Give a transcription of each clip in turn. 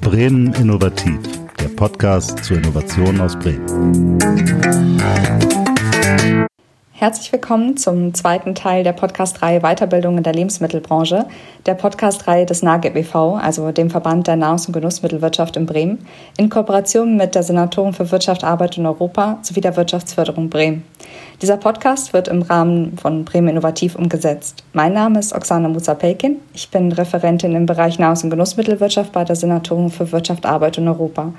Bremen Innovativ, der Podcast zur Innovation aus Bremen. Herzlich willkommen zum zweiten Teil der Podcast-Reihe Weiterbildung in der Lebensmittelbranche, der Podcast-Reihe des NAGEB e.V., also dem Verband der Nahrungs- und Genussmittelwirtschaft in Bremen, in Kooperation mit der Senatorin für Wirtschaft, Arbeit und Europa sowie der Wirtschaftsförderung Bremen. Dieser Podcast wird im Rahmen von Bremen Innovativ umgesetzt. Mein Name ist Oksana Musa-Pelkin. Ich bin Referentin im Bereich Nahrungs- und Genussmittelwirtschaft bei der Senatorin für Wirtschaft, Arbeit und Europa.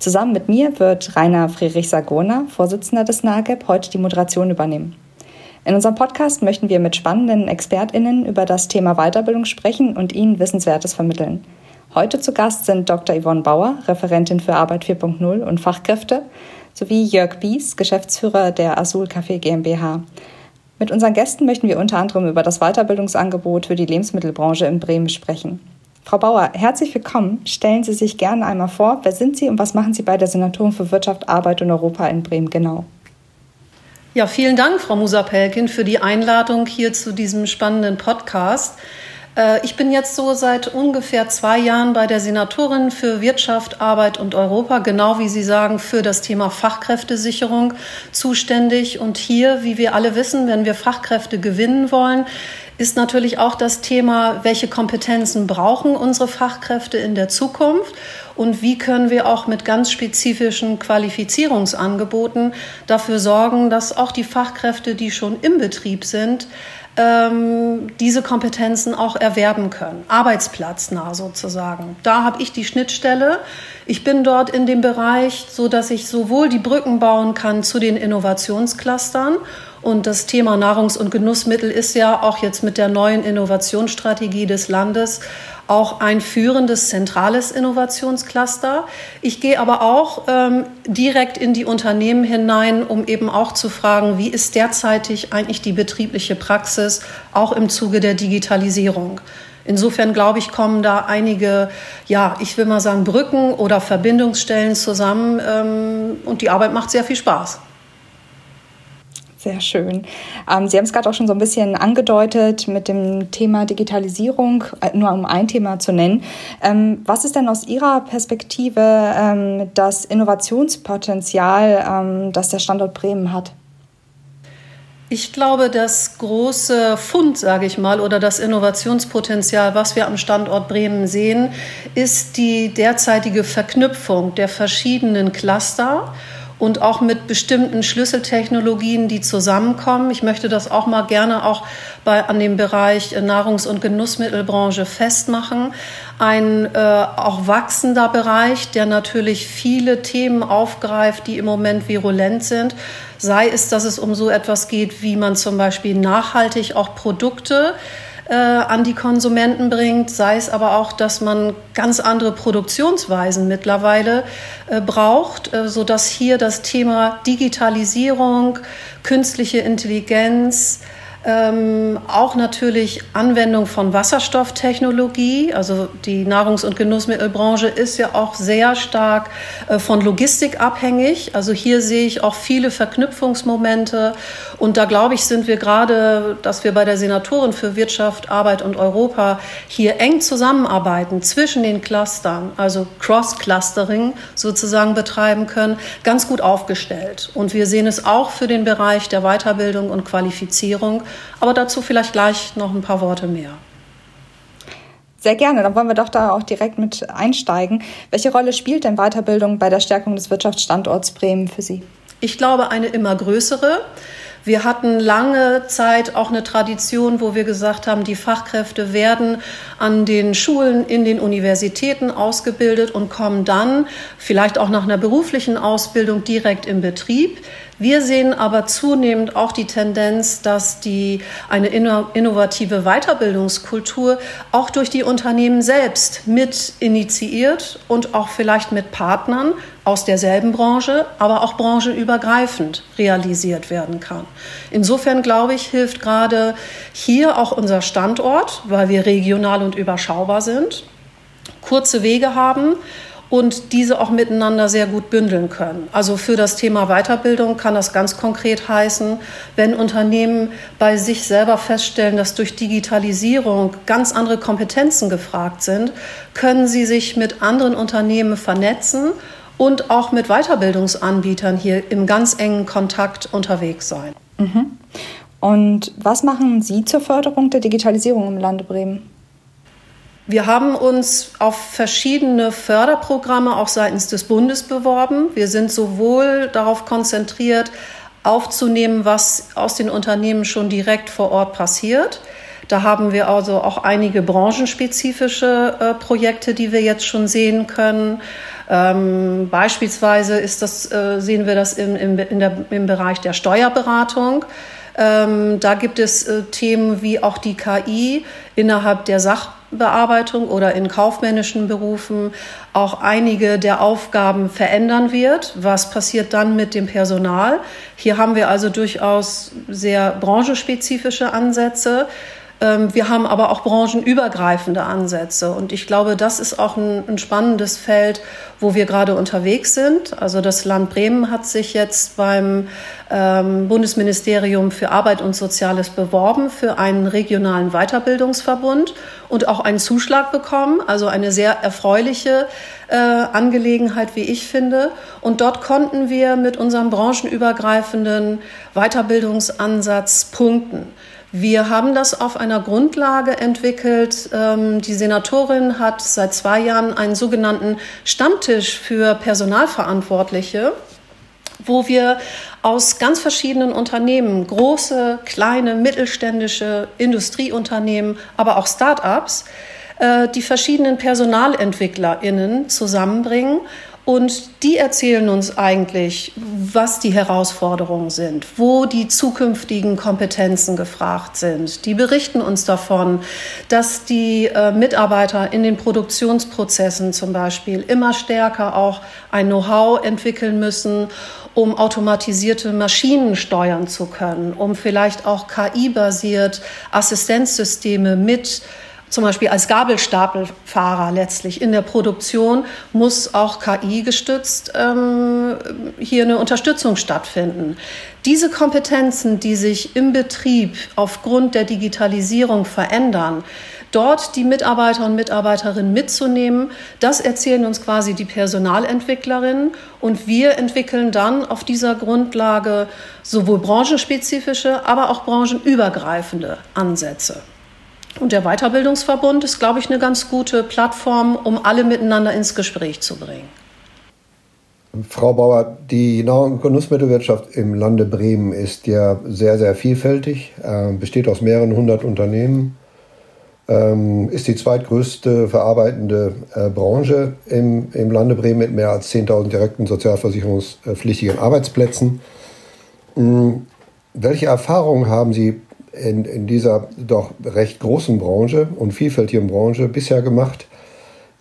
Zusammen mit mir wird Rainer Friedrich Sagona, Vorsitzender des NAGEB, heute die Moderation übernehmen. In unserem Podcast möchten wir mit spannenden ExpertInnen über das Thema Weiterbildung sprechen und Ihnen Wissenswertes vermitteln. Heute zu Gast sind Dr. Yvonne Bauer, Referentin für Arbeit 4.0 und Fachkräfte, sowie Jörg Bies, Geschäftsführer der Azul Café GmbH. Mit unseren Gästen möchten wir unter anderem über das Weiterbildungsangebot für die Lebensmittelbranche in Bremen sprechen. Frau Bauer, herzlich willkommen. Stellen Sie sich gerne einmal vor. Wer sind Sie und was machen Sie bei der Senatorin für Wirtschaft, Arbeit und Europa in Bremen genau? Ja, vielen Dank, Frau Musa-Pelkin, für die Einladung hier zu diesem spannenden Podcast. Äh, ich bin jetzt so seit ungefähr zwei Jahren bei der Senatorin für Wirtschaft, Arbeit und Europa, genau wie Sie sagen, für das Thema Fachkräftesicherung zuständig. Und hier, wie wir alle wissen, wenn wir Fachkräfte gewinnen wollen, ist natürlich auch das Thema, welche Kompetenzen brauchen unsere Fachkräfte in der Zukunft und wie können wir auch mit ganz spezifischen Qualifizierungsangeboten dafür sorgen, dass auch die Fachkräfte, die schon im Betrieb sind, ähm, diese Kompetenzen auch erwerben können, arbeitsplatznah sozusagen. Da habe ich die Schnittstelle. Ich bin dort in dem Bereich, so dass ich sowohl die Brücken bauen kann zu den Innovationsclustern und das Thema Nahrungs- und Genussmittel ist ja auch jetzt mit der neuen Innovationsstrategie des Landes auch ein führendes zentrales Innovationscluster. Ich gehe aber auch ähm, direkt in die Unternehmen hinein, um eben auch zu fragen, wie ist derzeitig eigentlich die betriebliche Praxis, auch im Zuge der Digitalisierung. Insofern glaube ich, kommen da einige, ja, ich will mal sagen, Brücken oder Verbindungsstellen zusammen ähm, und die Arbeit macht sehr viel Spaß. Sehr schön. Ähm, Sie haben es gerade auch schon so ein bisschen angedeutet mit dem Thema Digitalisierung, äh, nur um ein Thema zu nennen. Ähm, was ist denn aus Ihrer Perspektive ähm, das Innovationspotenzial, ähm, das der Standort Bremen hat? Ich glaube, das große Fund, sage ich mal, oder das Innovationspotenzial, was wir am Standort Bremen sehen, ist die derzeitige Verknüpfung der verschiedenen Cluster und auch mit bestimmten Schlüsseltechnologien, die zusammenkommen. Ich möchte das auch mal gerne auch bei, an dem Bereich Nahrungs- und Genussmittelbranche festmachen. Ein äh, auch wachsender Bereich, der natürlich viele Themen aufgreift, die im Moment virulent sind. Sei es, dass es um so etwas geht, wie man zum Beispiel nachhaltig auch Produkte äh, an die Konsumenten bringt, sei es aber auch, dass man ganz andere Produktionsweisen mittlerweile äh, braucht, äh, sodass hier das Thema Digitalisierung, künstliche Intelligenz, ähm, auch natürlich Anwendung von Wasserstofftechnologie. Also die Nahrungs- und Genussmittelbranche ist ja auch sehr stark äh, von Logistik abhängig. Also hier sehe ich auch viele Verknüpfungsmomente. Und da glaube ich, sind wir gerade, dass wir bei der Senatorin für Wirtschaft, Arbeit und Europa hier eng zusammenarbeiten zwischen den Clustern, also Cross-Clustering sozusagen betreiben können, ganz gut aufgestellt. Und wir sehen es auch für den Bereich der Weiterbildung und Qualifizierung aber dazu vielleicht gleich noch ein paar Worte mehr. Sehr gerne, dann wollen wir doch da auch direkt mit einsteigen. Welche Rolle spielt denn Weiterbildung bei der Stärkung des Wirtschaftsstandorts Bremen für Sie? Ich glaube, eine immer größere. Wir hatten lange Zeit auch eine Tradition, wo wir gesagt haben, die Fachkräfte werden an den Schulen, in den Universitäten ausgebildet und kommen dann vielleicht auch nach einer beruflichen Ausbildung direkt im Betrieb. Wir sehen aber zunehmend auch die Tendenz, dass die, eine innovative Weiterbildungskultur auch durch die Unternehmen selbst mit initiiert und auch vielleicht mit Partnern aus derselben Branche, aber auch branchenübergreifend realisiert werden kann. Insofern glaube ich, hilft gerade hier auch unser Standort, weil wir regional und überschaubar sind, kurze Wege haben und diese auch miteinander sehr gut bündeln können. Also für das Thema Weiterbildung kann das ganz konkret heißen, wenn Unternehmen bei sich selber feststellen, dass durch Digitalisierung ganz andere Kompetenzen gefragt sind, können sie sich mit anderen Unternehmen vernetzen und auch mit Weiterbildungsanbietern hier im ganz engen Kontakt unterwegs sein. Mhm. Und was machen Sie zur Förderung der Digitalisierung im Lande Bremen? Wir haben uns auf verschiedene Förderprogramme auch seitens des Bundes beworben. Wir sind sowohl darauf konzentriert, aufzunehmen, was aus den Unternehmen schon direkt vor Ort passiert. Da haben wir also auch einige branchenspezifische äh, Projekte, die wir jetzt schon sehen können. Ähm, beispielsweise ist das, äh, sehen wir das im, im, in der, im Bereich der Steuerberatung. Ähm, da gibt es äh, Themen wie auch die KI innerhalb der Sachbearbeitung oder in kaufmännischen Berufen auch einige der Aufgaben verändern wird. Was passiert dann mit dem Personal? Hier haben wir also durchaus sehr branchenspezifische Ansätze. Ähm, wir haben aber auch branchenübergreifende Ansätze. Und ich glaube, das ist auch ein, ein, spannendes Feld, wo wir gerade unterwegs sind. Also das Land Bremen hat sich jetzt beim ähm, Bundesministerium für Arbeit und Soziales beworben für einen regionalen Weiterbildungsverbund und auch einen Zuschlag bekommen. Also eine sehr erfreuliche äh, Angelegenheit, wie ich finde. Und dort konnten wir mit unserem branchenübergreifenden Weiterbildungsansatz punkten. Wir haben das auf einer Grundlage entwickelt. Ähm, die Senatorin hat seit zwei Jahren einen sogenannten Stammtisch für Personalverantwortliche, wo wir aus ganz verschiedenen Unternehmen, große, kleine, mittelständische Industrieunternehmen, aber auch Start-ups, äh, die verschiedenen PersonalentwicklerInnen zusammenbringen und die erzählen uns eigentlich, was die Herausforderungen sind, wo die zukünftigen Kompetenzen gefragt sind. Die berichten uns davon, dass die äh, Mitarbeiter in den Produktionsprozessen zum Beispiel immer stärker auch ein Know-how entwickeln müssen, um automatisierte Maschinen steuern zu können, um vielleicht auch KI-basiert Assistenzsysteme mit zum Beispiel als Gabelstapelfahrer letztlich in der Produktion muss auch KI gestützt ähm, hier eine Unterstützung stattfinden. Diese Kompetenzen, die sich im Betrieb aufgrund der Digitalisierung verändern, dort die Mitarbeiter und Mitarbeiterinnen mitzunehmen, das erzählen uns quasi die Personalentwicklerinnen und wir entwickeln dann auf dieser Grundlage sowohl branchenspezifische, aber auch branchenübergreifende Ansätze. Und der Weiterbildungsverbund ist, glaube ich, eine ganz gute Plattform, um alle miteinander ins Gespräch zu bringen. Frau Bauer, die Nahrung- und Genussmittelwirtschaft im Lande Bremen ist ja sehr, sehr vielfältig, äh, besteht aus mehreren hundert Unternehmen, ähm, ist die zweitgrößte verarbeitende äh, Branche im, im Lande Bremen mit mehr als 10.000 direkten sozialversicherungspflichtigen Arbeitsplätzen. Ähm, welche Erfahrungen haben Sie in, in dieser doch recht großen Branche und vielfältigen Branche bisher gemacht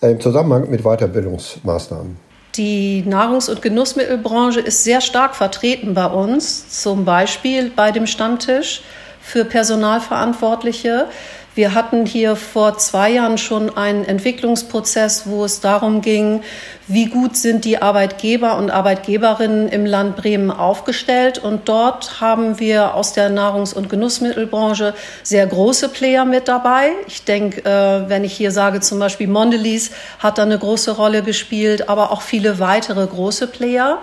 äh, im Zusammenhang mit Weiterbildungsmaßnahmen? Die Nahrungs- und Genussmittelbranche ist sehr stark vertreten bei uns, zum Beispiel bei dem Stammtisch für Personalverantwortliche. Wir hatten hier vor zwei Jahren schon einen Entwicklungsprozess, wo es darum ging, wie gut sind die Arbeitgeber und Arbeitgeberinnen im Land Bremen aufgestellt. Und dort haben wir aus der Nahrungs- und Genussmittelbranche sehr große Player mit dabei. Ich denke, äh, wenn ich hier sage, zum Beispiel Mondelez hat da eine große Rolle gespielt, aber auch viele weitere große Player.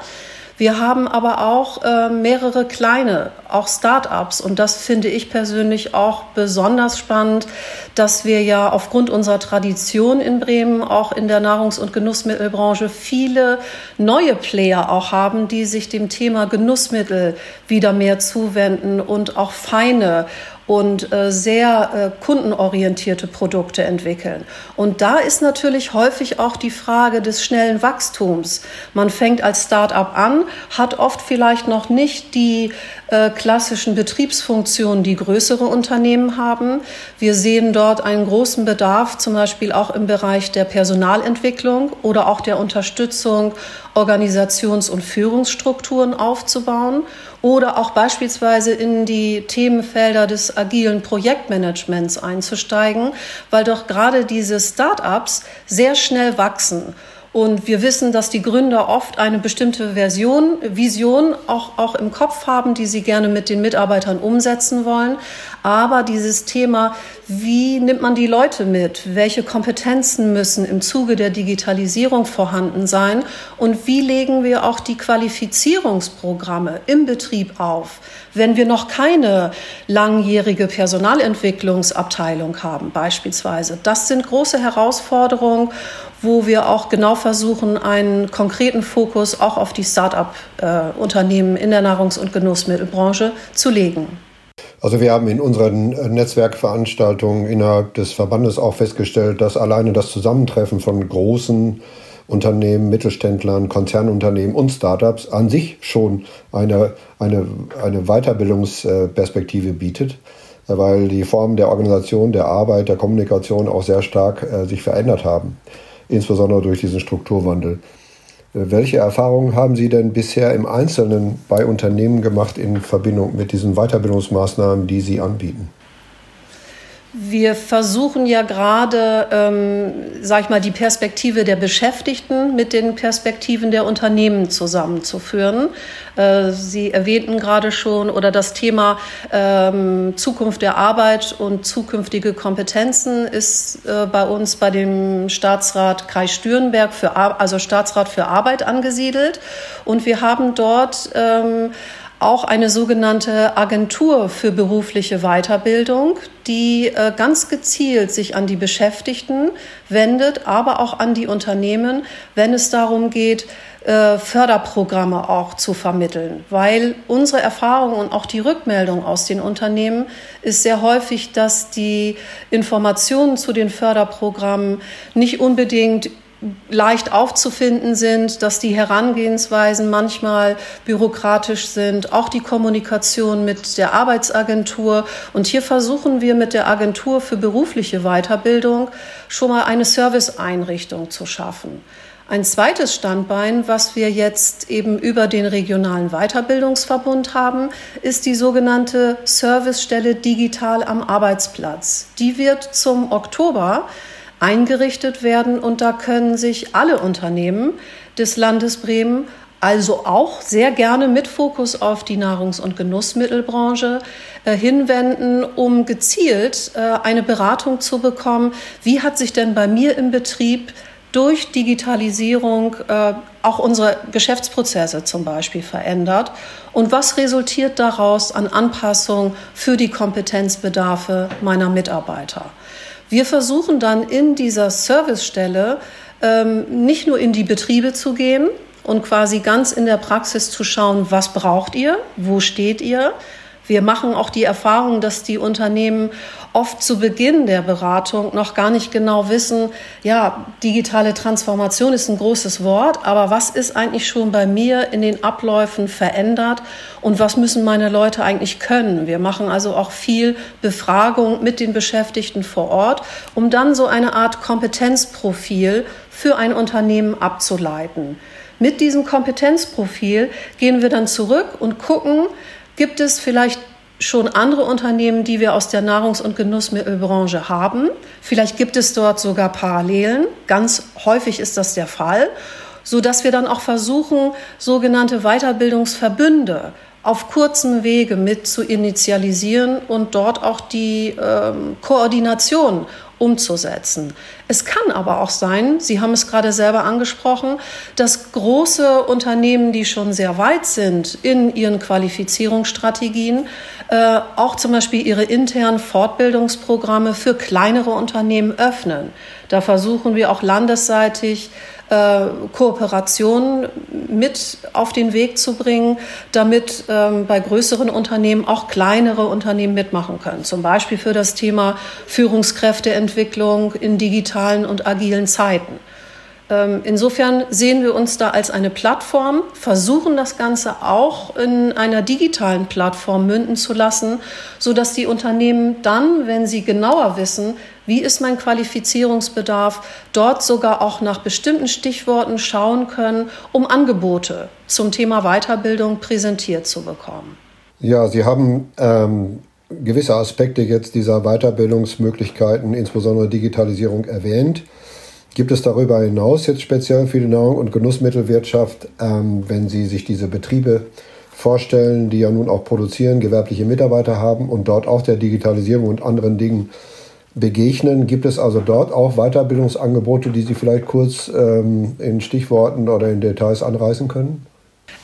Wir haben aber auch äh, mehrere kleine, auch Start-ups. Und das finde ich persönlich auch besonders spannend, dass wir ja aufgrund unserer Tradition in Bremen auch in der Nahrungs- und Genussmittelbranche viele neue Player auch haben, die sich dem Thema Genussmittel wieder mehr zuwenden und auch feine und äh, sehr äh, kundenorientierte Produkte entwickeln. Und da ist natürlich häufig auch die Frage des schnellen Wachstums. Man fängt als Start-up an, hat oft vielleicht noch nicht die äh, klassischen Betriebsfunktionen, die größere Unternehmen haben. Wir sehen dort einen großen Bedarf, zum Beispiel auch im Bereich der Personalentwicklung oder auch der Unterstützung, Organisations- und Führungsstrukturen aufzubauen oder auch beispielsweise in die Themenfelder des agilen Projektmanagements einzusteigen, weil doch gerade diese Start-ups sehr schnell wachsen Und wir wissen, dass die Gründer oft eine bestimmte Version, Vision auch, auch im Kopf haben, die sie gerne mit den Mitarbeitern umsetzen wollen. Aber dieses Thema, wie nimmt man die Leute mit? Welche Kompetenzen müssen im Zuge der Digitalisierung vorhanden sein? Und wie legen wir auch die Qualifizierungsprogramme im Betrieb auf? Wenn wir noch keine langjährige Personalentwicklungsabteilung haben, beispielsweise. Das sind große Herausforderungen wo wir auch genau versuchen, einen konkreten Fokus auch auf die Start-up-Unternehmen in der Nahrungs- und Genussmittelbranche zu legen. Also wir haben in unseren Netzwerkveranstaltungen innerhalb des Verbandes auch festgestellt, dass alleine das Zusammentreffen von großen Unternehmen, Mittelständlern, Konzernunternehmen und Startups an sich schon eine, eine, eine Weiterbildungsperspektive bietet, weil die Formen der Organisation, der Arbeit, der Kommunikation auch sehr stark äh, sich verändert haben insbesondere durch diesen Strukturwandel. Äh, welche Erfahrungen haben Sie denn bisher im Einzelnen bei Unternehmen gemacht in Verbindung mit diesen Weiterbildungsmaßnahmen, die Sie anbieten? Wir versuchen ja gerade, ähm, sag ich mal, die Perspektive der Beschäftigten mit den Perspektiven der Unternehmen zusammenzuführen. Äh, Sie erwähnten gerade schon oder das Thema ähm, Zukunft der Arbeit und zukünftige Kompetenzen ist äh, bei uns bei dem Staatsrat Kreis Stürenberg für also Staatsrat für Arbeit angesiedelt und wir haben dort ähm, auch eine sogenannte Agentur für berufliche Weiterbildung, die äh, ganz gezielt sich an die Beschäftigten wendet, aber auch an die Unternehmen, wenn es darum geht, äh, Förderprogramme auch zu vermitteln. Weil unsere Erfahrung und auch die Rückmeldung aus den Unternehmen ist sehr häufig, dass die Informationen zu den Förderprogrammen nicht unbedingt leicht aufzufinden sind, dass die Herangehensweisen manchmal bürokratisch sind, auch die Kommunikation mit der Arbeitsagentur. Und hier versuchen wir mit der Agentur für berufliche Weiterbildung schon mal eine Serviceeinrichtung zu schaffen. Ein zweites Standbein, was wir jetzt eben über den regionalen Weiterbildungsverbund haben, ist die sogenannte Servicestelle Digital am Arbeitsplatz. Die wird zum Oktober eingerichtet werden und da können sich alle Unternehmen des Landes Bremen also auch sehr gerne mit Fokus auf die Nahrungs- und Genussmittelbranche äh, hinwenden, um gezielt äh, eine Beratung zu bekommen. Wie hat sich denn bei mir im Betrieb durch Digitalisierung äh, auch unsere Geschäftsprozesse zum Beispiel verändert und was resultiert daraus an Anpassung für die Kompetenzbedarfe meiner Mitarbeiter? Wir versuchen dann in dieser Servicestelle ähm, nicht nur in die Betriebe zu gehen und quasi ganz in der Praxis zu schauen, was braucht ihr, wo steht ihr, wir machen auch die Erfahrung, dass die Unternehmen oft zu Beginn der Beratung noch gar nicht genau wissen, ja, digitale Transformation ist ein großes Wort, aber was ist eigentlich schon bei mir in den Abläufen verändert und was müssen meine Leute eigentlich können? Wir machen also auch viel Befragung mit den Beschäftigten vor Ort, um dann so eine Art Kompetenzprofil für ein Unternehmen abzuleiten. Mit diesem Kompetenzprofil gehen wir dann zurück und gucken, Gibt es vielleicht schon andere Unternehmen, die wir aus der Nahrungs- und Genussmittelbranche haben? Vielleicht gibt es dort sogar Parallelen. Ganz häufig ist das der Fall, so dass wir dann auch versuchen, sogenannte Weiterbildungsverbünde auf kurzem Wege mit zu initialisieren und dort auch die ähm, Koordination umzusetzen. Es kann aber auch sein, Sie haben es gerade selber angesprochen, dass große Unternehmen, die schon sehr weit sind in ihren Qualifizierungsstrategien, äh, auch zum Beispiel ihre internen Fortbildungsprogramme für kleinere Unternehmen öffnen. Da versuchen wir auch landesseitig äh, Kooperationen mit auf den Weg zu bringen, damit ähm, bei größeren Unternehmen auch kleinere Unternehmen mitmachen können. Zum Beispiel für das Thema Führungskräfteentwicklung in digitalen und agilen Zeiten. Ähm, insofern sehen wir uns da als eine Plattform, versuchen das Ganze auch in einer digitalen Plattform münden zu lassen, sodass die Unternehmen dann, wenn sie genauer wissen, wie ist mein Qualifizierungsbedarf, dort sogar auch nach bestimmten Stichworten schauen können, um Angebote zum Thema Weiterbildung präsentiert zu bekommen. Ja, Sie haben ähm, gewisse Aspekte jetzt dieser Weiterbildungsmöglichkeiten, insbesondere Digitalisierung, erwähnt. Gibt es darüber hinaus jetzt speziell für die Nahrung- und Genussmittelwirtschaft, ähm, wenn Sie sich diese Betriebe vorstellen, die ja nun auch produzieren, gewerbliche Mitarbeiter haben und dort auch der Digitalisierung und anderen Dingen begegnen. Gibt es also dort auch Weiterbildungsangebote, die Sie vielleicht kurz ähm, in Stichworten oder in Details anreißen können?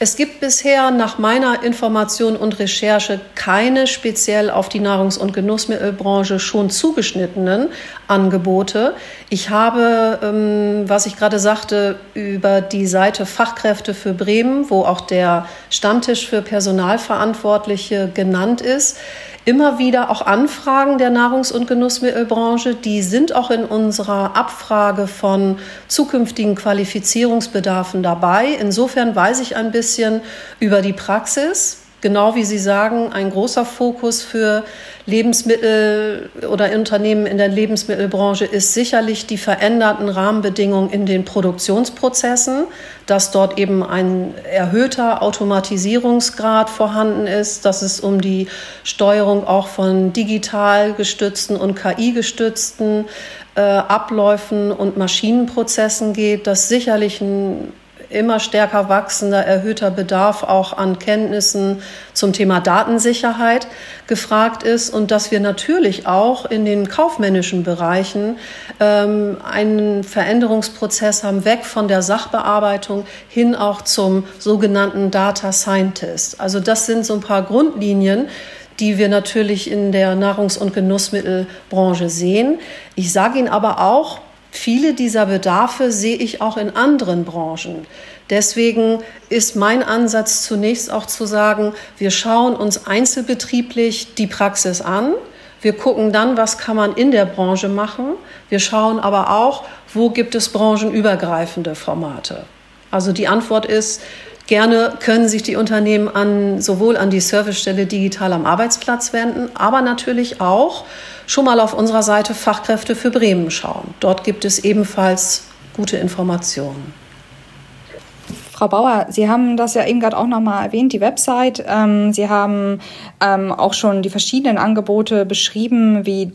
Es gibt bisher nach meiner Information und Recherche keine speziell auf die Nahrungs- und Genussmittelbranche schon zugeschnittenen Angebote. Ich habe, ähm, was ich gerade sagte, über die Seite Fachkräfte für Bremen, wo auch der Stammtisch für Personalverantwortliche genannt ist, immer wieder auch Anfragen der Nahrungs- und Genussmittelbranche. Die sind auch in unserer Abfrage von zukünftigen Qualifizierungsbedarfen dabei. Insofern weiß ich ein bisschen über die Praxis. Genau wie Sie sagen, ein großer Fokus für Lebensmittel oder Unternehmen in der Lebensmittelbranche ist sicherlich die veränderten Rahmenbedingungen in den Produktionsprozessen, dass dort eben ein erhöhter Automatisierungsgrad vorhanden ist, dass es um die Steuerung auch von digital gestützten und KI gestützten äh, Abläufen und Maschinenprozessen geht, dass sicherlich ein immer stärker wachsender, erhöhter Bedarf auch an Kenntnissen zum Thema Datensicherheit gefragt ist und dass wir natürlich auch in den kaufmännischen Bereichen ähm, einen Veränderungsprozess haben, weg von der Sachbearbeitung hin auch zum sogenannten Data Scientist. Also das sind so ein paar Grundlinien, die wir natürlich in der Nahrungs- und Genussmittelbranche sehen. Ich sage Ihnen aber auch, Viele dieser Bedarfe sehe ich auch in anderen Branchen. Deswegen ist mein Ansatz zunächst auch zu sagen, wir schauen uns einzelbetrieblich die Praxis an. Wir gucken dann, was kann man in der Branche machen. Wir schauen aber auch, wo gibt es branchenübergreifende Formate. Also die Antwort ist, Gerne können sich die Unternehmen an, sowohl an die Servicestelle digital am Arbeitsplatz wenden, aber natürlich auch schon mal auf unserer Seite Fachkräfte für Bremen schauen. Dort gibt es ebenfalls gute Informationen. Frau Bauer, Sie haben das ja eben gerade auch nochmal erwähnt, die Website. Ähm, Sie haben ähm, auch schon die verschiedenen Angebote beschrieben, wie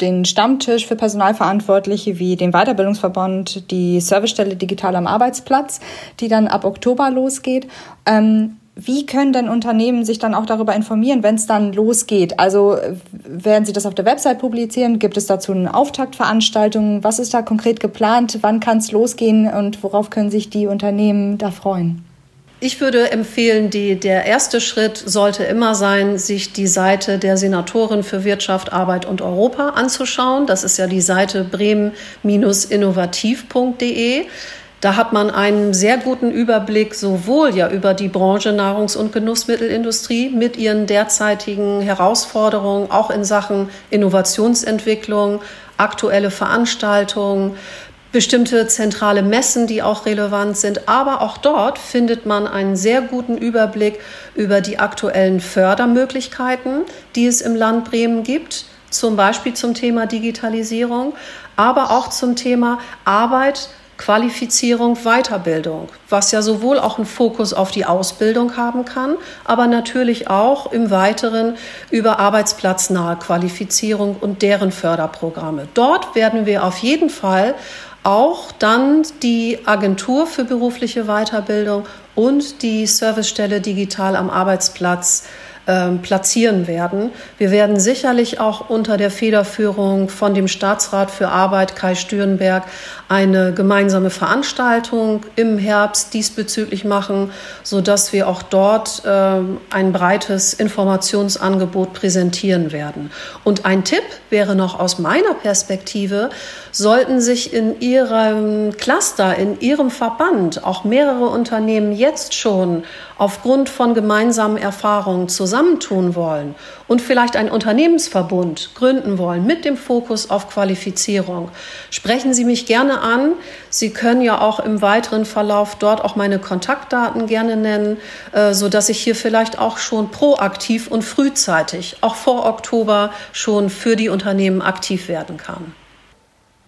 den Stammtisch für Personalverantwortliche, wie den Weiterbildungsverband, die Servicestelle Digital am Arbeitsplatz, die dann ab Oktober losgeht. Wie können denn Unternehmen sich dann auch darüber informieren, wenn es dann losgeht? Also werden Sie das auf der Website publizieren? Gibt es dazu eine Auftaktveranstaltung? Was ist da konkret geplant? Wann kann es losgehen und worauf können sich die Unternehmen da freuen? Ich würde empfehlen, die, der erste Schritt sollte immer sein, sich die Seite der Senatorin für Wirtschaft, Arbeit und Europa anzuschauen. Das ist ja die Seite bremen-innovativ.de. Da hat man einen sehr guten Überblick sowohl ja über die Branche Nahrungs- und Genussmittelindustrie mit ihren derzeitigen Herausforderungen, auch in Sachen Innovationsentwicklung, aktuelle Veranstaltungen, bestimmte zentrale Messen, die auch relevant sind. Aber auch dort findet man einen sehr guten Überblick über die aktuellen Fördermöglichkeiten, die es im Land Bremen gibt, zum Beispiel zum Thema Digitalisierung, aber auch zum Thema Arbeit Qualifizierung, Weiterbildung, was ja sowohl auch einen Fokus auf die Ausbildung haben kann, aber natürlich auch im Weiteren über arbeitsplatznahe Qualifizierung und deren Förderprogramme. Dort werden wir auf jeden Fall auch dann die Agentur für berufliche Weiterbildung und die Servicestelle digital am Arbeitsplatz ähm, platzieren werden. Wir werden sicherlich auch unter der Federführung von dem Staatsrat für Arbeit Kai Stürenberg eine gemeinsame Veranstaltung im Herbst diesbezüglich machen, so dass wir auch dort ähm, ein breites Informationsangebot präsentieren werden. Und ein Tipp wäre noch aus meiner Perspektive, sollten sich in Ihrem Cluster, in Ihrem Verband auch mehrere Unternehmen jetzt schon aufgrund von gemeinsamen Erfahrungen zusammentun wollen und vielleicht einen Unternehmensverbund gründen wollen mit dem Fokus auf Qualifizierung, sprechen Sie mich gerne an. Sie können ja auch im weiteren Verlauf dort auch meine Kontaktdaten gerne nennen, äh, so dass ich hier vielleicht auch schon proaktiv und frühzeitig, auch vor Oktober, schon für die Unternehmen aktiv werden kann.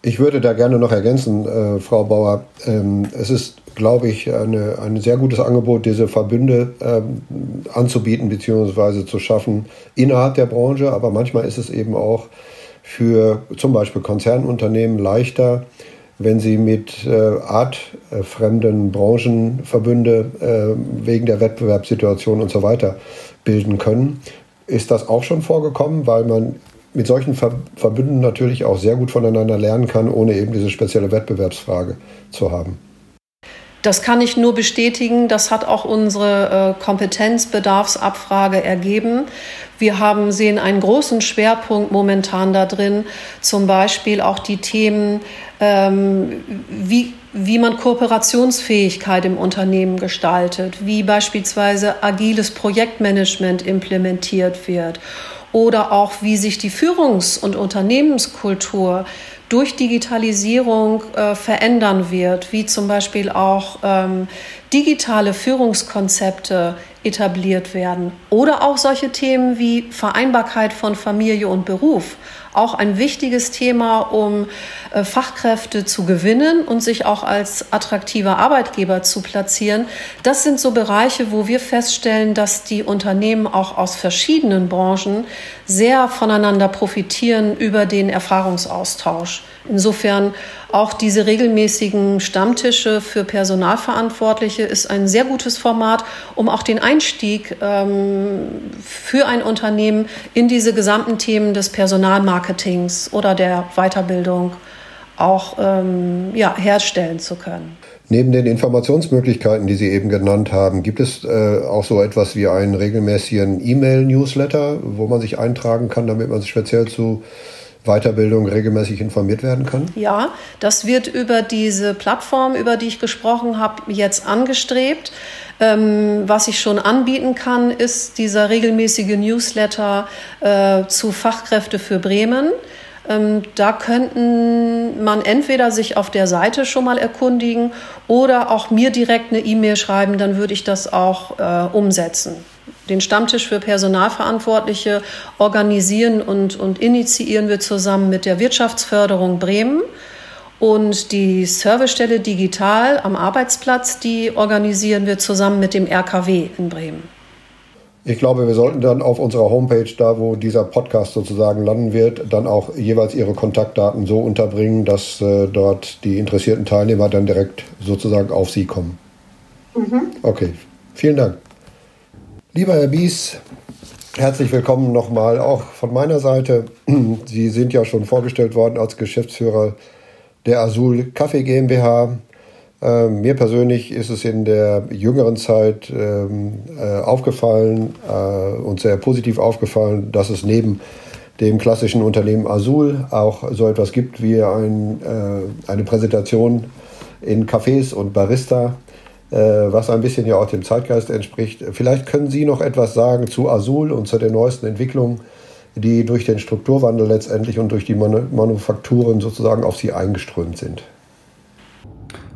Ich würde da gerne noch ergänzen, äh, Frau Bauer. Ähm, es ist, glaube ich, eine, ein sehr gutes Angebot, diese Verbünde ähm, anzubieten bzw. zu schaffen innerhalb der Branche. Aber manchmal ist es eben auch für zum Beispiel Konzernunternehmen leichter, wenn Sie mit äh, artfremden Branchenverbünde äh, wegen der Wettbewerbssituation und so weiter bilden können. Ist das auch schon vorgekommen, weil man mit solchen Ver Verbünden natürlich auch sehr gut voneinander lernen kann, ohne eben diese spezielle Wettbewerbsfrage zu haben? Das kann ich nur bestätigen. Das hat auch unsere äh, Kompetenzbedarfsabfrage ergeben. Wir haben, sehen einen großen Schwerpunkt momentan da drin, zum Beispiel auch die Themen, ähm, wie, wie man Kooperationsfähigkeit im Unternehmen gestaltet, wie beispielsweise agiles Projektmanagement implementiert wird oder auch wie sich die Führungs- und Unternehmenskultur durch Digitalisierung äh, verändern wird, wie zum Beispiel auch ähm, digitale Führungskonzepte etabliert werden oder auch solche Themen wie Vereinbarkeit von Familie und Beruf auch ein wichtiges Thema, um äh, Fachkräfte zu gewinnen und sich auch als attraktiver Arbeitgeber zu platzieren. Das sind so Bereiche, wo wir feststellen, dass die Unternehmen auch aus verschiedenen Branchen sehr voneinander profitieren über den Erfahrungsaustausch. Insofern auch diese regelmäßigen Stammtische für Personalverantwortliche ist ein sehr gutes Format, um auch den Einstieg ähm, für ein Unternehmen in diese gesamten Themen des Personalmarketings oder der Weiterbildung auch ähm, ja, herstellen zu können. Neben den Informationsmöglichkeiten, die Sie eben genannt haben, gibt es äh, auch so etwas wie einen regelmäßigen E-Mail-Newsletter, wo man sich eintragen kann, damit man sich speziell zu Weiterbildung regelmäßig informiert werden kann? Ja, das wird über diese Plattform, über die ich gesprochen habe, jetzt angestrebt. Ähm, was ich schon anbieten kann, ist dieser regelmäßige Newsletter äh, zu Fachkräfte für Bremen. Ähm, da könnten man entweder sich auf der Seite schon mal erkundigen oder auch mir direkt eine E-Mail schreiben, dann würde ich das auch äh, umsetzen. Den Stammtisch für Personalverantwortliche organisieren und, und initiieren wir zusammen mit der Wirtschaftsförderung Bremen. Und die Servicestelle Digital am Arbeitsplatz, die organisieren wir zusammen mit dem RKW in Bremen. Ich glaube, wir sollten dann auf unserer Homepage, da wo dieser Podcast sozusagen landen wird, dann auch jeweils Ihre Kontaktdaten so unterbringen, dass äh, dort die interessierten Teilnehmer dann direkt sozusagen auf Sie kommen. Mhm. Okay, vielen Dank. Lieber Herr Bies, herzlich willkommen nochmal auch von meiner Seite. Sie sind ja schon vorgestellt worden als Geschäftsführer der Azul Kaffee GmbH. Ähm, mir persönlich ist es in der jüngeren Zeit ähm, äh, aufgefallen äh, und sehr positiv aufgefallen, dass es neben dem klassischen Unternehmen Azul auch so etwas gibt wie ein, äh, eine Präsentation in Cafés und Barista was ein bisschen ja auch dem Zeitgeist entspricht. Vielleicht können Sie noch etwas sagen zu Azul und zu den neuesten Entwicklungen, die durch den Strukturwandel letztendlich und durch die Manufakturen sozusagen auf Sie eingeströmt sind.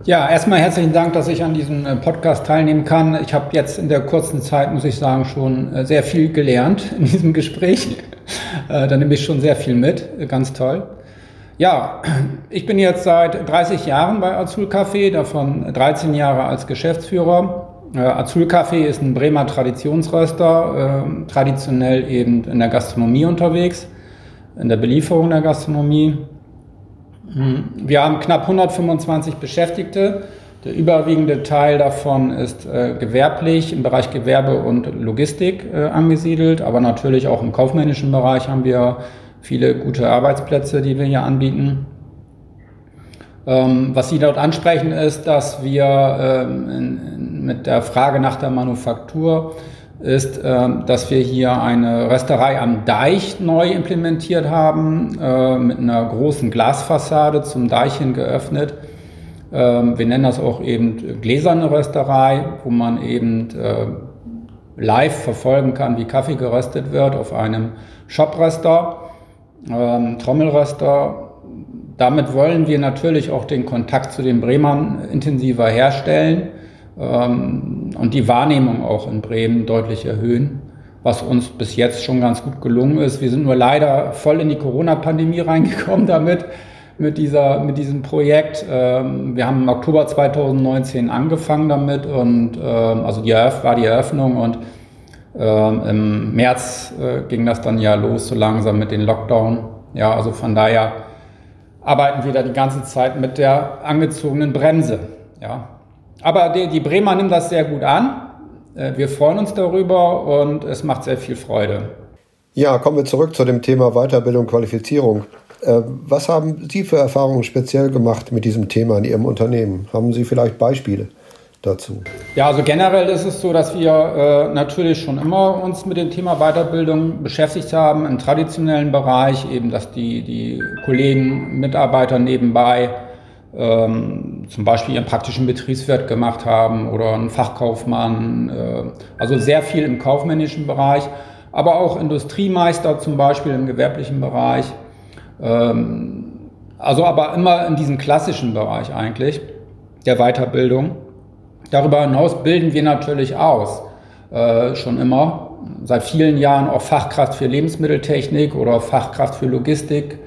Ja, erstmal herzlichen Dank, dass ich an diesem äh, Podcast teilnehmen kann. Ich habe jetzt in der kurzen Zeit, muss ich sagen, schon äh, sehr viel gelernt in diesem Gespräch. Da nehme ich schon sehr viel mit. Ganz toll. Ja, ich bin jetzt seit 30 Jahren bei Azul Café, davon 13 Jahre als Geschäftsführer. Äh, Azul Café ist ein Bremer Traditionsröster, äh, traditionell eben in der Gastronomie unterwegs, in der Belieferung der Gastronomie. Hm, wir haben knapp 125 Beschäftigte. Der überwiegende Teil davon ist äh, gewerblich im Bereich Gewerbe und Logistik äh, angesiedelt, aber natürlich auch im kaufmännischen Bereich haben wir viele gute Arbeitsplätze, die wir hier anbieten. Ähm, was Sie dort ansprechen, ist, dass wir ähm, in, mit der Frage nach der Manufaktur ist, ähm, dass wir hier eine Rösterei am Deich neu implementiert haben, äh, mit einer großen Glasfassade zum Deich hin geöffnet. Ähm, wir nennen das auch eben gläserne Rösterei, wo man eben äh, live verfolgen kann, wie Kaffee geröstet wird auf einem Shopröster ähm, Trommelröster. Damit wollen wir natürlich auch den Kontakt zu den Bremern intensiver herstellen ähm, und die Wahrnehmung auch in Bremen deutlich erhöhen, was uns bis jetzt schon ganz gut gelungen ist. Wir sind nur leider voll in die Corona-Pandemie reingekommen damit, mit, dieser, mit diesem Projekt. Ähm, wir haben im Oktober 2019 angefangen damit und ähm, also die Eröff war die Eröffnung und ähm, Im März äh, ging das dann ja los, so langsam mit den Lockdown. Ja, also von daher arbeiten wir da die ganze Zeit mit der angezogenen Bremse. Ja. Aber die, die Bremer nimmt das sehr gut an. Äh, wir freuen uns darüber und es macht sehr viel Freude. Ja, kommen wir zurück zu dem Thema Weiterbildung, Qualifizierung. Äh, was haben Sie für Erfahrungen speziell gemacht mit diesem Thema in Ihrem Unternehmen? Haben Sie vielleicht Beispiele dazu? Ja, also generell ist es so, dass wir äh, natürlich schon immer uns mit dem Thema Weiterbildung beschäftigt haben, im traditionellen Bereich, eben dass die, die Kollegen, Mitarbeiter nebenbei ähm, zum Beispiel ihren praktischen Betriebswirt gemacht haben oder einen Fachkaufmann, äh, also sehr viel im kaufmännischen Bereich, aber auch Industriemeister zum Beispiel im gewerblichen Bereich. Ähm, also aber immer in diesem klassischen Bereich eigentlich der Weiterbildung. Darüber hinaus bilden wir natürlich aus, äh, schon immer, seit vielen Jahren auch Fachkraft für Lebensmitteltechnik oder Fachkraft für Logistik.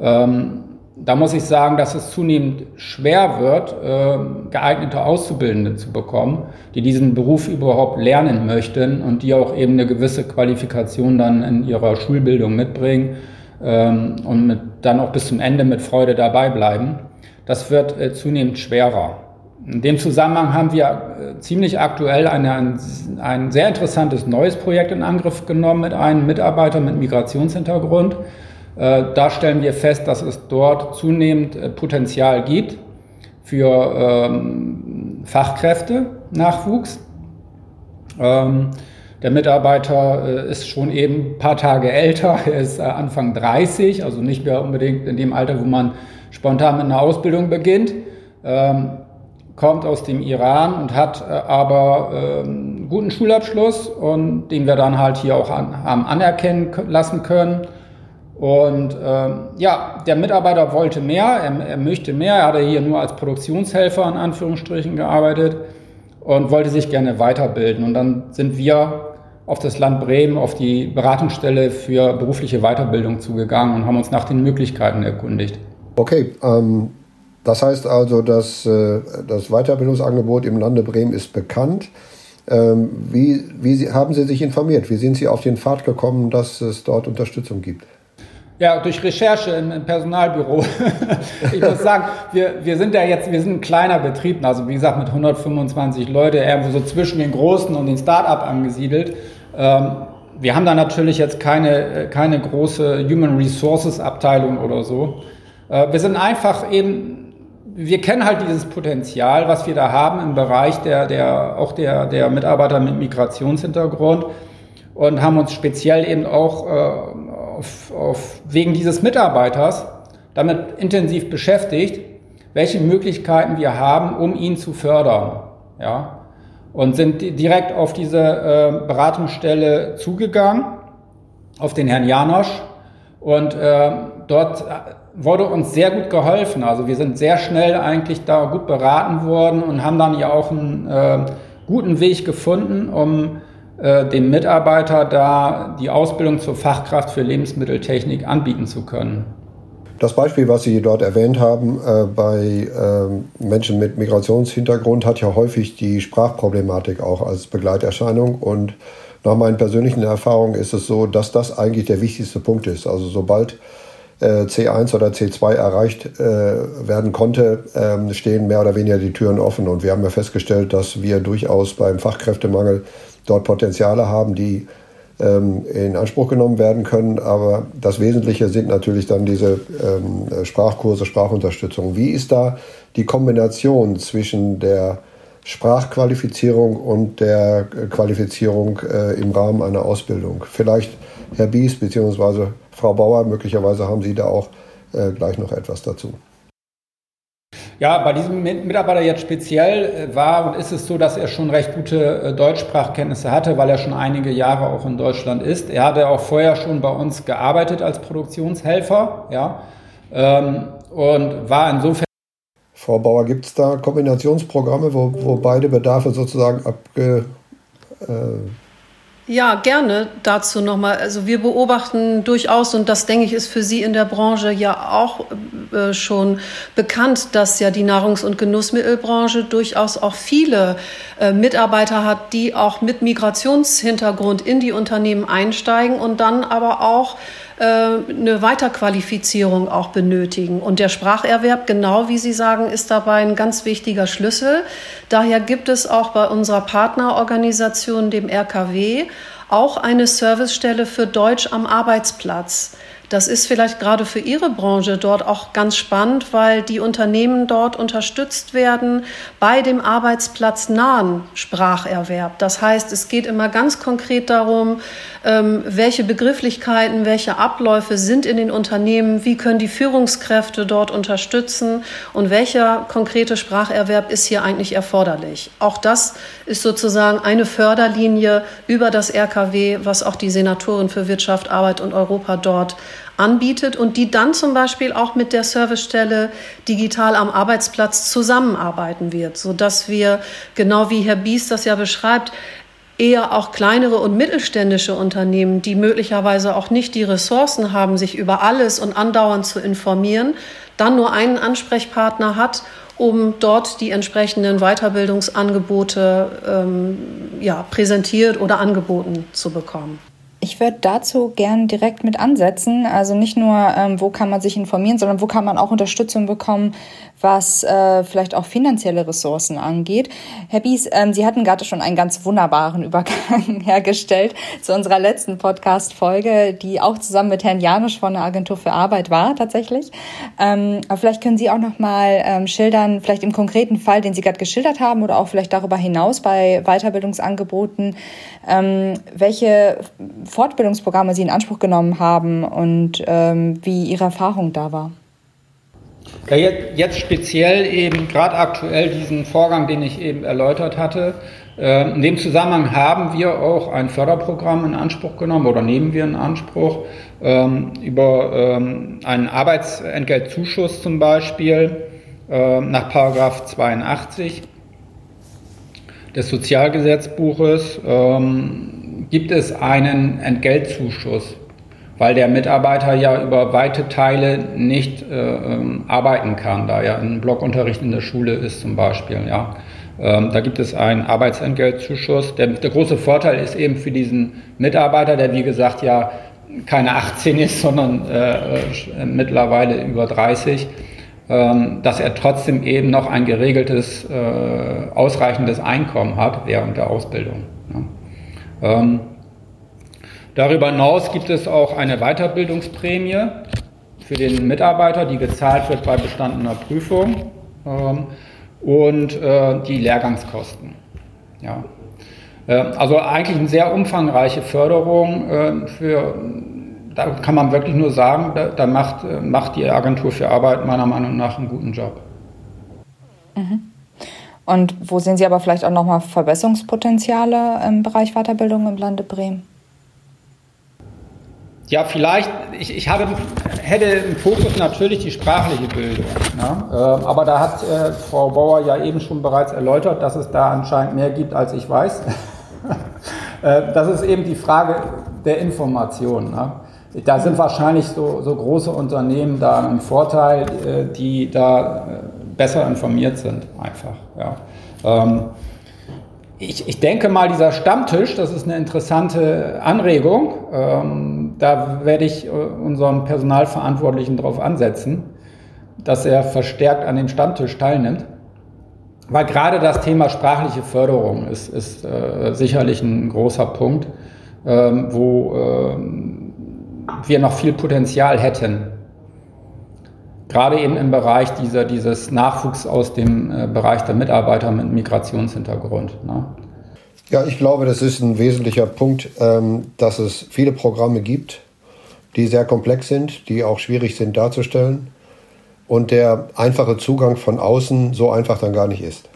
Ähm, da muss ich sagen, dass es zunehmend schwer wird, äh, geeignete Auszubildende zu bekommen, die diesen Beruf überhaupt lernen möchten und die auch eben eine gewisse Qualifikation dann in ihrer Schulbildung mitbringen ähm, und mit, dann auch bis zum Ende mit Freude dabei bleiben. Das wird äh, zunehmend schwerer. In dem Zusammenhang haben wir äh, ziemlich aktuell eine, ein, sehr interessantes neues Projekt in Angriff genommen mit einem Mitarbeiter mit Migrationshintergrund. Äh, da stellen wir fest, dass es dort zunehmend äh, Potenzial gibt für ähm, Fachkräfte-Nachwuchs. Ähm, der Mitarbeiter ist schon eben ein paar Tage älter, er ist Anfang 30, also nicht mehr unbedingt in dem Alter, wo man spontan mit einer Ausbildung beginnt. Ähm, kommt aus dem Iran und hat äh, aber ähm, guten Schulabschluss und den wir dann halt hier auch an, haben anerkennen lassen können. Und ähm, ja, der Mitarbeiter wollte mehr, er, er möchte mehr, er hatte hier nur als Produktionshelfer in Anführungsstrichen gearbeitet und wollte sich gerne weiterbilden. Und dann sind wir auf das Land Bremen, auf die Beratungsstelle für berufliche Weiterbildung zugegangen und haben uns nach den Möglichkeiten erkundigt. Okay, ähm, das heißt also, dass äh, das Weiterbildungsangebot im Lande Bremen ist bekannt. Ähm, wie, wie haben Sie sich informiert? Wie sind Sie auf den Pfad gekommen, dass es dort Unterstützung gibt? Ja, durch Recherche im, im Personalbüro. ich muss sagen, wir, wir sind ja jetzt, wir sind ein kleiner Betrieb, also wie gesagt mit 125 Leute, irgendwo so zwischen den Großen und den Start-up angesiedelt. Ähm, wir haben da natürlich jetzt keine, keine große Human Resources Abteilung oder so. Äh, wir sind einfach eben, wir kennen halt dieses Potenzial, was wir da haben im Bereich der, der, auch der, der Mitarbeiter mit Migrationshintergrund und haben uns speziell eben auch äh, auf, auf, wegen dieses Mitarbeiters damit intensiv beschäftigt, welche Möglichkeiten wir haben, um ihn zu fördern. Ja? Und sind direkt auf diese äh, Beratungsstelle zugegangen, auf den Herrn Janosch. Und äh, dort wurde uns sehr gut geholfen. Also wir sind sehr schnell eigentlich da gut beraten worden und haben dann ja auch einen äh, guten Weg gefunden, um äh, dem Mitarbeiter da die Ausbildung zur Fachkraft für Lebensmitteltechnik anbieten zu können. Das Beispiel, was Sie dort erwähnt haben, äh, bei äh, Menschen mit Migrationshintergrund, hat ja häufig die Sprachproblematik auch als Begleiterscheinung. Und nach meinen persönlichen Erfahrungen ist es so, dass das eigentlich der wichtigste Punkt ist. Also sobald C1 oder C2 erreicht äh, werden konnte, ähm, stehen mehr oder weniger die Türen offen. Und wir haben ja festgestellt, dass wir durchaus beim Fachkräftemangel dort Potenziale haben, die ähm, in Anspruch genommen werden können. Aber das Wesentliche sind natürlich dann diese ähm, Sprachkurse, Sprachunterstützung. Wie ist da die Kombination zwischen der Sprachqualifizierung und der Qualifizierung äh, im Rahmen einer Ausbildung? Vielleicht Herr Bies bzw. Frau Bauer, möglicherweise haben Sie da auch äh, gleich noch etwas dazu. Ja, bei diesem Mitarbeiter jetzt speziell äh, war und ist es so, dass er schon recht gute äh, Deutschsprachkenntnisse hatte, weil er schon einige Jahre auch in Deutschland ist. Er hatte auch vorher schon bei uns gearbeitet als Produktionshelfer, ja, ähm, und war insofern. Frau Bauer, gibt es da Kombinationsprogramme, wo, wo beide Bedarfe sozusagen abge, äh, ja, gerne dazu nochmal. Also wir beobachten durchaus, und das denke ich ist für Sie in der Branche ja auch äh, schon bekannt, dass ja die Nahrungs- und Genussmittelbranche durchaus auch viele äh, Mitarbeiter hat, die auch mit Migrationshintergrund in die Unternehmen einsteigen und dann aber auch eine Weiterqualifizierung auch benötigen. Und der Spracherwerb, genau wie Sie sagen, ist dabei ein ganz wichtiger Schlüssel. Daher gibt es auch bei unserer Partnerorganisation, dem RKW, auch eine Servicestelle für Deutsch am Arbeitsplatz. Das ist vielleicht gerade für Ihre Branche dort auch ganz spannend, weil die Unternehmen dort unterstützt werden bei dem arbeitsplatznahen Spracherwerb. Das heißt, es geht immer ganz konkret darum, ähm, welche Begrifflichkeiten, welche Abläufe sind in den Unternehmen, wie können die Führungskräfte dort unterstützen und welcher konkrete Spracherwerb ist hier eigentlich erforderlich. Auch das ist sozusagen eine Förderlinie über das RKW, was auch die Senatorin für Wirtschaft, Arbeit und Europa dort anbietet und die dann zum Beispiel auch mit der Servicestelle digital am Arbeitsplatz zusammenarbeiten wird, sodass wir, genau wie Herr Bies das ja beschreibt, eher auch kleinere und mittelständische Unternehmen, die möglicherweise auch nicht die Ressourcen haben, sich über alles und andauernd zu informieren, dann nur einen Ansprechpartner hat, um dort die entsprechenden Weiterbildungsangebote ähm, ja, präsentiert oder angeboten zu bekommen. Ich würde dazu gern direkt mit ansetzen. Also nicht nur, ähm, wo kann man sich informieren, sondern wo kann man auch Unterstützung bekommen, was äh, vielleicht auch finanzielle Ressourcen angeht. Herr Bies, ähm, Sie hatten gerade schon einen ganz wunderbaren Übergang hergestellt zu unserer letzten Podcast-Folge, die auch zusammen mit Herrn Janusz von der Agentur für Arbeit war tatsächlich. Ähm, aber vielleicht können Sie auch noch mal ähm, schildern, vielleicht im konkreten Fall, den Sie gerade geschildert haben oder auch vielleicht darüber hinaus bei Weiterbildungsangeboten, ähm, welche Fortbildungsprogramme Sie in Anspruch genommen haben und ähm, wie Ihre Erfahrung da war. Ja, jetzt, jetzt speziell eben gerade aktuell diesen Vorgang, den ich eben erläutert hatte. Äh, in dem Zusammenhang haben wir auch ein Förderprogramm in Anspruch genommen oder nehmen wir in Anspruch ähm, über ähm, einen Arbeitsentgeltzuschuss zum Beispiel nach Paragraph 82 des Sozialgesetzbuches ähm, gibt es einen Entgeltzuschuss weil der Mitarbeiter ja über weite Teile nicht äh, ähm, arbeiten kann, da er ein Blockunterricht in der Schule ist zum Beispiel. Ja. Ähm, da gibt es einen Arbeitsentgeltzuschuss. Der, der, große Vorteil ist eben für diesen Mitarbeiter, der wie gesagt ja keine 18 ist, sondern äh, äh, mittlerweile über 30, ähm, dass er trotzdem eben noch ein geregeltes, äh, ausreichendes Einkommen hat während der Ausbildung. Ja. Ähm, Darüber hinaus gibt es auch eine Weiterbildungsprämie für den Mitarbeiter, die gezahlt wird bei bestandener Prüfung ähm, und äh, die Lehrgangskosten. Ja. Äh, also eigentlich eine sehr umfangreiche Förderung äh, für da kann man wirklich nur sagen, da, da macht, äh, macht die Agentur für Arbeit meiner Meinung nach einen guten Job. Mhm. Und wo sehen Sie aber vielleicht auch nochmal Verbesserungspotenziale im Bereich Weiterbildung im Lande Bremen? Ja, vielleicht, ich, ich habe, hätte im Fokus natürlich die sprachliche Bildung. Ne? Äh, aber da hat äh, Frau Bauer ja eben schon bereits erläutert, dass es da anscheinend mehr gibt, als ich weiß. äh, das ist eben die Frage der Information. Ne? Da sind wahrscheinlich so, so, große Unternehmen da im Vorteil, äh, die da äh, besser informiert sind, einfach. Ja. Ähm, ich, ich, denke mal, dieser Stammtisch, das ist eine interessante Anregung. Ähm, da werde ich äh, unseren Personalverantwortlichen darauf ansetzen, dass er verstärkt an dem Stammtisch teilnimmt. Weil gerade das Thema sprachliche Förderung ist, ist äh, sicherlich ein großer Punkt, ähm, wo ähm, wir noch viel Potenzial hätten. Gerade eben im Bereich dieser, dieses Nachwuchs aus dem äh, Bereich der Mitarbeiter mit Migrationshintergrund. Ne? Ja, ich glaube, das ist ein wesentlicher Punkt, ähm, dass es viele Programme gibt, die sehr komplex sind, die auch schwierig sind darzustellen und der einfache Zugang von außen so einfach dann gar nicht ist.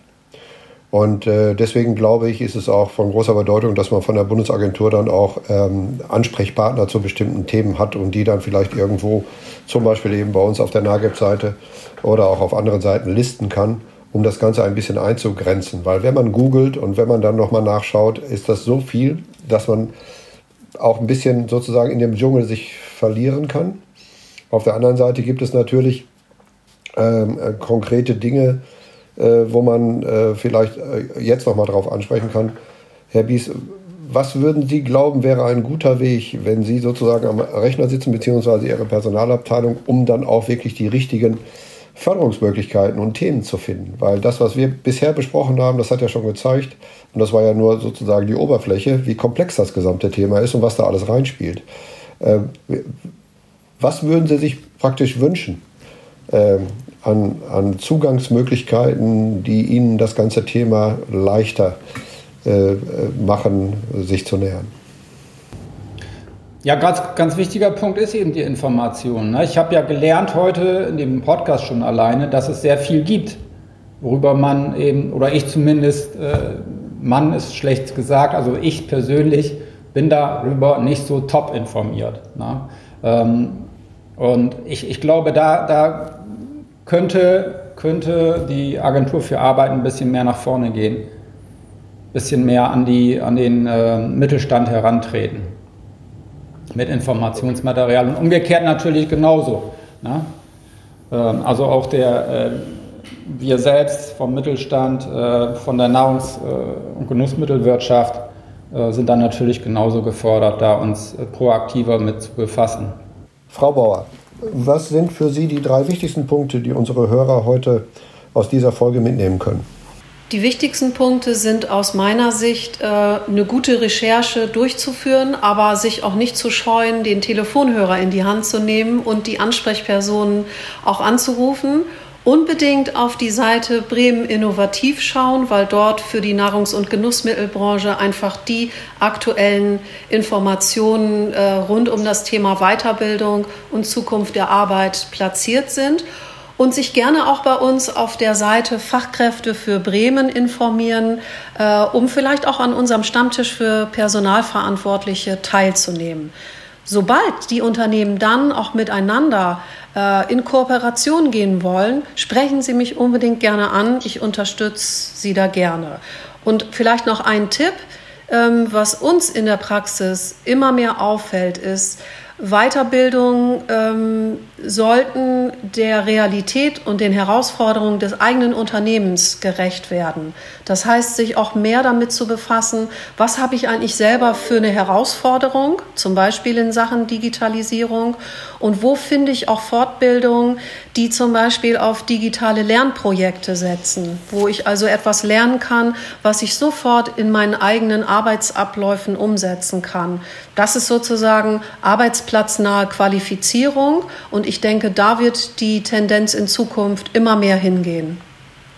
Und äh, deswegen glaube ich, ist es auch von großer Bedeutung, dass man von der Bundesagentur dann auch ähm, Ansprechpartner zu bestimmten Themen hat und die dann vielleicht irgendwo, zum Beispiel eben bei uns auf der NAGEP-Seite oder auch auf anderen Seiten listen kann, um das Ganze ein bisschen einzugrenzen. Weil wenn man googelt und wenn man dann nochmal nachschaut, ist das so viel, dass man auch ein bisschen sozusagen in dem Dschungel sich verlieren kann. Auf der anderen Seite gibt es natürlich ähm, äh, konkrete Dinge, äh, wo man äh, vielleicht äh, jetzt noch mal drauf ansprechen kann. Herr Bies, was würden Sie glauben, wäre ein guter Weg, wenn Sie sozusagen am Rechner sitzen, beziehungsweise Ihre Personalabteilung, um dann auch wirklich die richtigen Förderungsmöglichkeiten und Themen zu finden? Weil das, was wir bisher besprochen haben, das hat ja schon gezeigt, und das war ja nur sozusagen die Oberfläche, wie komplex das gesamte Thema ist und was da alles reinspielt. Ähm, was würden Sie sich praktisch wünschen ähm, an, an Zugangsmöglichkeiten, die Ihnen das ganze Thema leichter äh, machen, sich zu nähern? Ja, ganz, ganz wichtiger Punkt ist eben die Information. Ne? Ich habe ja gelernt heute in dem Podcast schon alleine, dass es sehr viel gibt, worüber man eben, oder ich zumindest, äh, Mann ist schlecht gesagt, also ich persönlich bin darüber nicht so top informiert. Ne? Ähm, und ich, ich glaube, da, da könnte, könnte die Agentur für Arbeit ein bisschen mehr nach vorne gehen, ein bisschen mehr an, die, an den äh, Mittelstand herantreten mit Informationsmaterial und umgekehrt natürlich genauso. Ne? Ähm, also auch der, äh, wir selbst vom Mittelstand, äh, von der Nahrungs- äh, und Genussmittelwirtschaft sind dann natürlich genauso gefordert, da uns proaktiver mit zu befassen. Frau Bauer, was sind für Sie die drei wichtigsten Punkte, die unsere Hörer heute aus dieser Folge mitnehmen können? Die wichtigsten Punkte sind aus meiner Sicht, äh, eine gute Recherche durchzuführen, aber sich auch nicht zu scheuen, den Telefonhörer in die Hand zu nehmen und die Ansprechpersonen auch anzurufen. Unbedingt auf die Seite Bremen Innovativ schauen, weil dort für die Nahrungs- und Genussmittelbranche einfach die aktuellen Informationen äh, rund um das Thema Weiterbildung und Zukunft der Arbeit platziert sind und sich gerne auch bei uns auf der Seite Fachkräfte für Bremen informieren, äh, um vielleicht auch an unserem Stammtisch für Personalverantwortliche teilzunehmen. Sobald die Unternehmen dann auch miteinander äh, in Kooperation gehen wollen, sprechen Sie mich unbedingt gerne an. Ich unterstütze Sie da gerne. Und vielleicht noch ein Tipp, ähm, was uns in der Praxis immer mehr auffällt, ist, Weiterbildung ähm, sollten der Realität und den Herausforderungen des eigenen Unternehmens gerecht werden. Das heißt, sich auch mehr damit zu befassen, was habe ich eigentlich selber für eine Herausforderung, zum Beispiel in Sachen Digitalisierung, und wo finde ich auch Fortbildungen, die zum Beispiel auf digitale Lernprojekte setzen, wo ich also etwas lernen kann, was ich sofort in meinen eigenen Arbeitsabläufen umsetzen kann. Das ist sozusagen arbeitsplatznahe Qualifizierung und ich denke, da wird die Tendenz in Zukunft immer mehr hingehen.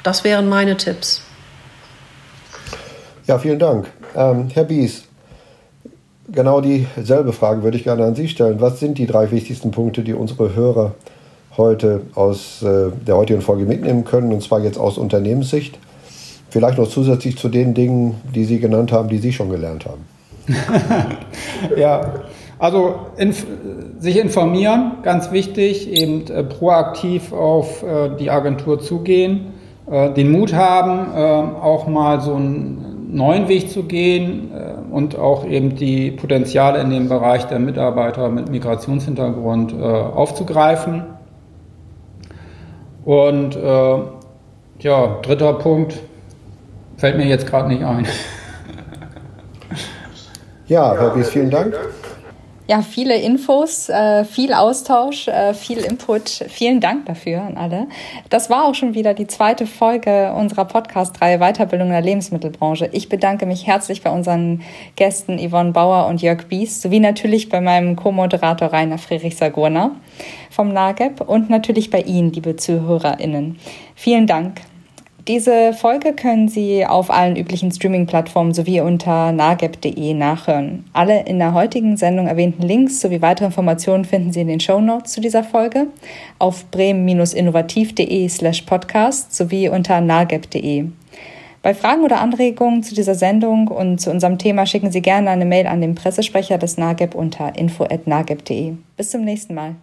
Das wären meine Tipps. Ja, vielen Dank. Ähm, Herr Bies, genau dieselbe Frage würde ich gerne an Sie stellen. Was sind die drei wichtigsten Punkte, die unsere Hörer heute aus äh, der heutigen Folge mitnehmen können, und zwar jetzt aus Unternehmenssicht? Vielleicht noch zusätzlich zu den Dingen, die Sie genannt haben, die Sie schon gelernt haben. ja, also inf sich informieren, ganz wichtig, eben äh, proaktiv auf äh, die Agentur zugehen, äh, den Mut haben, äh, auch mal so einen neuen Weg zu gehen äh, und auch eben die Potenziale in dem Bereich der Mitarbeiter mit Migrationshintergrund äh, aufzugreifen. Und ja, dritter Punkt fällt mir jetzt gerade nicht ein. Ja, Herr Wies, vielen Dank. Ja, viele Infos, äh, viel Austausch, äh, viel Input. Vielen Dank dafür an alle. Das war auch schon wieder die zweite Folge unserer Podcast-Reihe Weiterbildung in der Lebensmittelbranche. Ich bedanke mich herzlich bei unseren Gästen Yvonne Bauer und Jörg Bies, sowie natürlich bei meinem Co-Moderator Rainer Friedrich-Sagurner vom NAGEP und natürlich bei Ihnen, liebe ZuhörerInnen. Vielen Dank. Diese Folge können Sie auf allen üblichen Streaming-Plattformen sowie unter nageb.de nachhören. Alle in der heutigen Sendung erwähnten Links sowie weitere Informationen finden Sie in den Show Notes zu dieser Folge auf bremen-innovativ.de slash podcast sowie unter nageb.de. Bei Fragen oder Anregungen zu dieser Sendung und zu unserem Thema schicken Sie gerne eine Mail an den Pressesprecher des NAGEB unter info.nageb.de. Bis zum nächsten Mal.